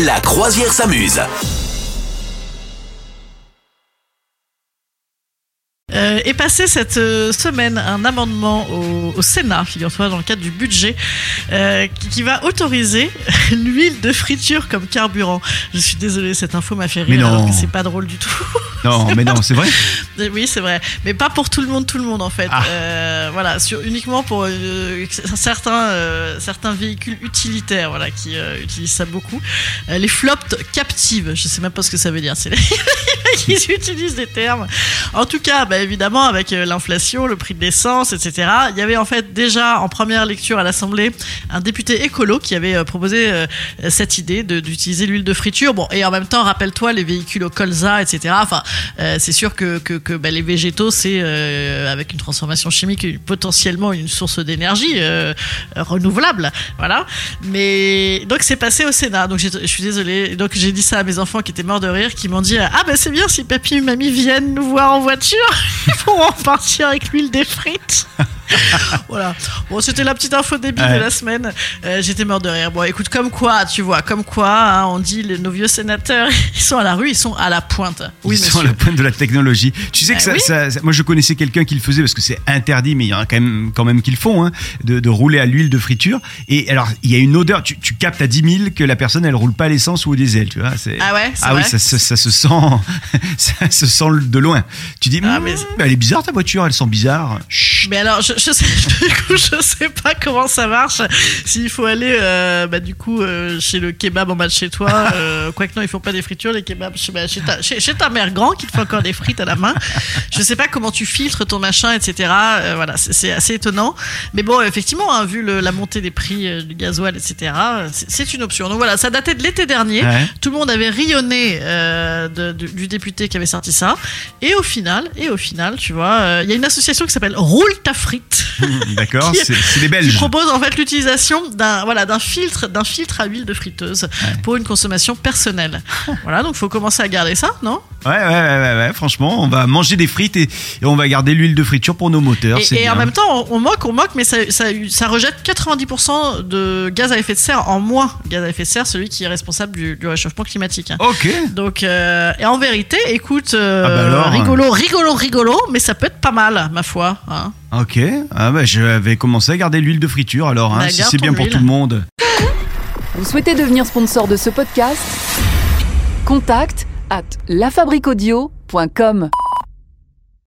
La croisière s'amuse. Euh, est passé cette euh, semaine un amendement au, au Sénat, figure-toi, dans le cadre du budget, euh, qui, qui va autoriser l'huile de friture comme carburant. Je suis désolée, cette info m'a fait rire, Mais non. alors que c'est pas drôle du tout. Non, mais non, c'est vrai. Oui, c'est vrai, mais pas pour tout le monde, tout le monde en fait. Ah. Euh, voilà, sur, uniquement pour euh, certains, euh, certains véhicules utilitaires, voilà, qui euh, utilisent ça beaucoup. Euh, les flops captives, je sais même pas ce que ça veut dire. C'est les qui utilisent des termes. En tout cas, bah, évidemment, avec euh, l'inflation, le prix de l'essence, etc. Il y avait en fait déjà en première lecture à l'Assemblée un député écolo qui avait proposé euh, cette idée d'utiliser l'huile de friture. Bon, et en même temps, rappelle-toi les véhicules au colza, etc. Enfin, euh, c'est sûr que, que, que bah, les végétaux, c'est euh, avec une transformation chimique potentiellement une source d'énergie euh, renouvelable. Voilà. Mais donc c'est passé au Sénat. Donc je suis désolée. Donc j'ai dit ça à mes enfants qui étaient morts de rire, qui m'ont dit ah ben c'est bien si papy et mamie viennent nous voir en voiture, ils pourront repartir avec l'huile des frites. voilà. Bon, c'était la petite info débile Ouais. de la semaine. Euh, J'étais mort de rire. Bon, écoute, comme quoi, tu vois, comme quoi, hein, on dit les- nos vieux sénateurs, ils sont à la rue, ils sont à la pointe. Oui, Ils monsieur. sont à la pointe de la technologie. Tu sais que Bah ça, oui. ça- ça- moi je connaissais quelqu'un qui le faisait parce que c'est interdit, mais il y en a quand même, quand même qui le font, hein, de, de rouler à l'huile de friture. Et alors il y a une odeur, tu, tu captes à 10 000 que la personne elle roule pas à l'essence ou au diesel, tu vois. Ah ouais, Ah oui, ça, se- ça se sent, ça se sent de loin. Tu dis, Ah, mais- mais elle est bizarre ta voiture, elle sent bizarre. Chut. Mais alors, je, je sais, du coup, je sais pas comment ça marche. S'il faut aller, euh, bah, du coup, euh, chez le kebab en bas de chez toi. Euh, Quoique non, ils font pas des fritures, les kebabs. Chez, bah, chez, ta, chez, chez ta mère grand qui te fait encore des frites à la main. Je sais pas comment tu filtres ton machin, etc. Euh, voilà, c'est assez étonnant. Mais bon, effectivement, hein, vu le- la montée des prix euh, du gasoil, etc., c'est une option. Donc voilà, ça datait de l'été dernier. Ouais. Tout le monde avait rayonné euh, de- du, du député qui avait sorti ça. Et au final, et au final, tu vois, il y a une association qui s'appelle Roule ta frite. D'accord, Qui- c'est des qui Belges. propose en fait l'utilisation d'un voilà d'un filtre d'un filtre à huile de friteuse pour une consommation personnelle. voilà, donc faut commencer à garder ça, non? Ouais, ouais, ouais, ouais, ouais, franchement, on va manger des frites et, et on va garder l'huile de friture pour nos moteurs. Et, en même temps, on, on moque, on moque, mais ça, ça, ça rejette 90% de gaz à effet de serre en moins. Gaz à effet de serre, celui qui est responsable du, du réchauffement climatique. hein. Ok. Donc, euh, et en vérité, écoute, euh, Ah bah alors, rigolo, rigolo, rigolo, mais ça peut être pas mal, ma foi. hein. Ok, ah bah, je vais commencer à garder l'huile de friture alors, hein, Bah, si garde c'est ton bien pour huile. tout le monde. Vous souhaitez devenir sponsor de ce podcast? Contact à lafabriquaudio.com.